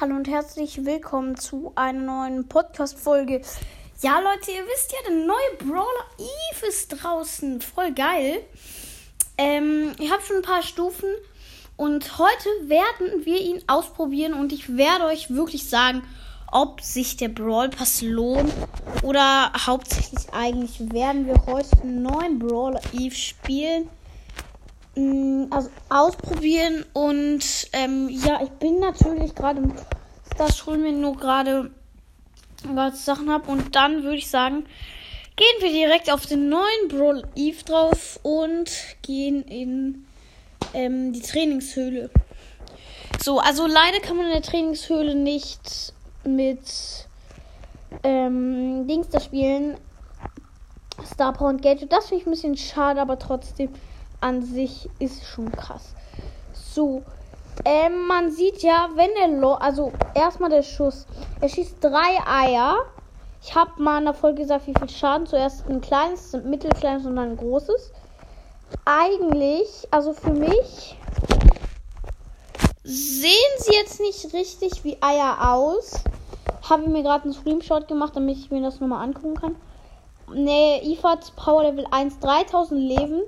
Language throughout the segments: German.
Hallo und herzlich willkommen zu einer neuen Podcast-Folge. Ja, Leute, ihr wisst ja, der neue Brawler Eve ist draußen. Voll geil. Ähm, ich habe schon ein paar Stufen und heute werden wir ihn ausprobieren und ich werde euch wirklich sagen, ob sich der Brawl Pass lohnt oder hauptsächlich eigentlich werden wir heute einen neuen Brawler Eve spielen. Mm, also ausprobieren und ähm, ja, ich bin natürlich gerade im holen wir nur gerade was Sachen habe und dann würde ich sagen, gehen wir direkt auf den neuen Brawl Eve drauf und gehen in ähm, die Trainingshöhle. So, also leider kann man in der Trainingshöhle nicht mit ähm, Dings da spielen. Star Power und Gadget. Das finde ich ein bisschen schade, aber trotzdem an sich ist schon krass. So. Ähm, man sieht ja, wenn er Lo also erstmal der Schuss. Er schießt drei Eier. Ich habe mal in der Folge gesagt, wie viel Schaden. Zuerst ein kleines, ein mittelkleines und dann ein großes. Eigentlich, also für mich, sehen sie jetzt nicht richtig wie Eier aus. Habe ich mir gerade einen Screenshot gemacht, damit ich mir das nochmal angucken kann. Ne, IFAs Power Level 1, 3000 Leben.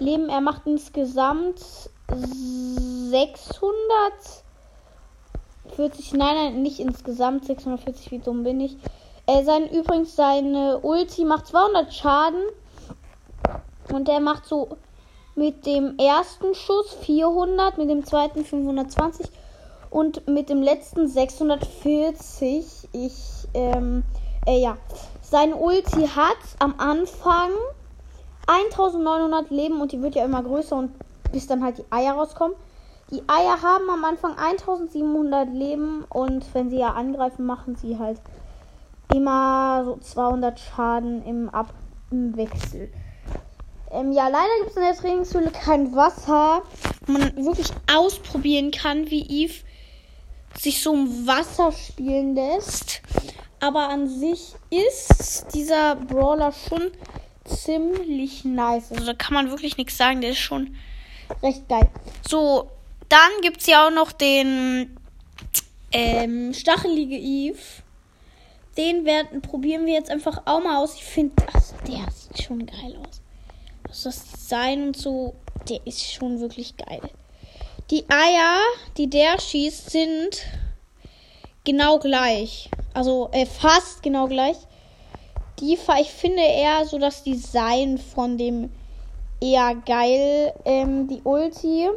Leben. Er macht insgesamt 640. Nein, nein, nicht insgesamt 640. Wie dumm bin ich. Äh, sein, übrigens, seine Ulti macht 200 Schaden. Und er macht so mit dem ersten Schuss 400, mit dem zweiten 520 und mit dem letzten 640. Ich, ähm, äh, ja. Sein Ulti hat am Anfang 1900 Leben und die wird ja immer größer und bis dann halt die Eier rauskommen. Die Eier haben am Anfang 1700 Leben und wenn sie ja angreifen, machen sie halt immer so 200 Schaden im, Ab im Wechsel. Ähm, ja, leider gibt es in der Trainingshöhle kein Wasser, man wirklich ausprobieren kann, wie Eve sich so im Wasser spielen lässt. Aber an sich ist dieser Brawler schon ziemlich nice. Also da kann man wirklich nichts sagen. Der ist schon recht geil. So, dann gibt es ja auch noch den ähm, Stachelige Eve. Den werden, probieren wir jetzt einfach auch mal aus. Ich finde, der sieht schon geil aus. Also das Design und so, der ist schon wirklich geil. Die Eier, die der schießt, sind genau gleich. Also äh, fast genau gleich. Die, ich finde eher so das Design von dem eher geil. Ähm, die Ulti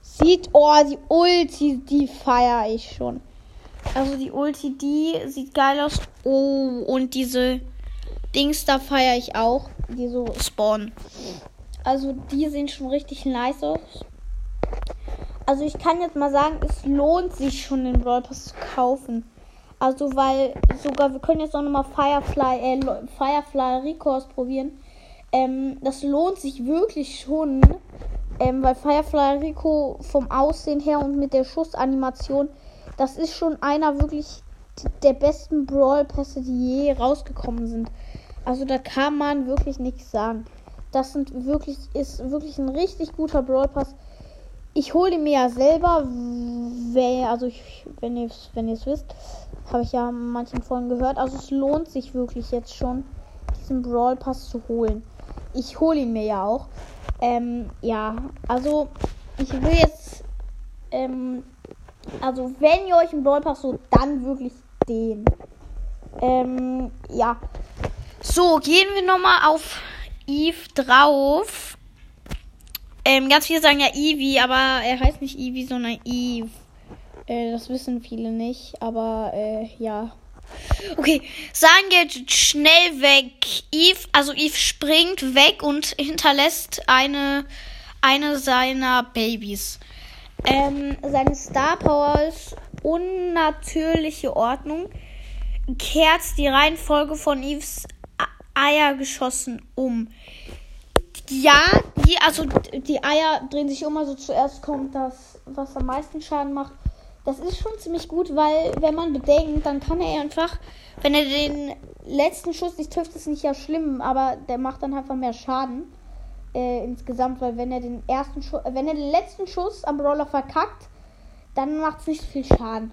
sieht, oh, die Ulti, die feiere ich schon. Also die Ulti, die sieht geil aus. Oh, und diese Dings da feiere ich auch, die so spawnen. Also die sehen schon richtig nice aus. Also ich kann jetzt mal sagen, es lohnt sich schon den Brawl Pass zu kaufen. Also weil sogar, wir können jetzt auch nochmal Firefly, äh, Firefly Rico ausprobieren. Ähm, das lohnt sich wirklich schon. Ähm, weil Firefly Rico vom Aussehen her und mit der Schussanimation, das ist schon einer wirklich der besten Brawl Pässe, die je rausgekommen sind. Also da kann man wirklich nichts sagen. Das sind wirklich, ist wirklich ein richtig guter Brawl Pass. Ich hole ihn mir ja selber, also ich, wenn ihr es wenn wisst, habe ich ja manchen Folgen gehört. Also es lohnt sich wirklich jetzt schon, diesen Brawl Pass zu holen ich hole ihn mir ja auch. Ähm, ja, also ich will jetzt, ähm, also wenn ihr euch einen Brawl Pass so, dann wirklich den. Ähm, ja. So, gehen wir nochmal auf Eve drauf. Ähm, ganz viele sagen ja Eevee, aber er heißt nicht Eevee, sondern Eve. Äh, das wissen viele nicht, aber äh, ja. Okay, sein geht schnell weg. Eve, also Eve springt weg und hinterlässt eine, eine seiner Babys. Ähm, seine Star Powers unnatürliche Ordnung kehrt die Reihenfolge von Eves Eier geschossen um. Ja, die, also die Eier drehen sich um, also zuerst kommt das, was am meisten Schaden macht das ist schon ziemlich gut, weil wenn man bedenkt, dann kann er einfach, wenn er den letzten Schuss nicht trifft, ist nicht ja schlimm, aber der macht dann einfach mehr Schaden äh, insgesamt, weil wenn er den ersten Schuss, wenn er den letzten Schuss am Brawler verkackt, dann macht es nicht so viel Schaden.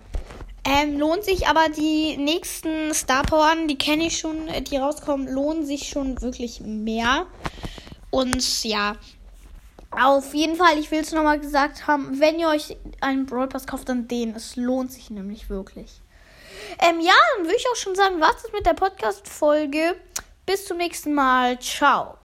Ähm, lohnt sich aber die nächsten Star Powern, die kenne ich schon, äh, die rauskommen, lohnen sich schon wirklich mehr. Und ja, auf jeden Fall, ich will es nochmal gesagt haben, wenn ihr euch einen Brawl Pass kauft, dann den. Es lohnt sich nämlich wirklich. Ähm, ja, dann würde ich auch schon sagen, was ist mit der Podcast-Folge. Bis zum nächsten Mal. Ciao.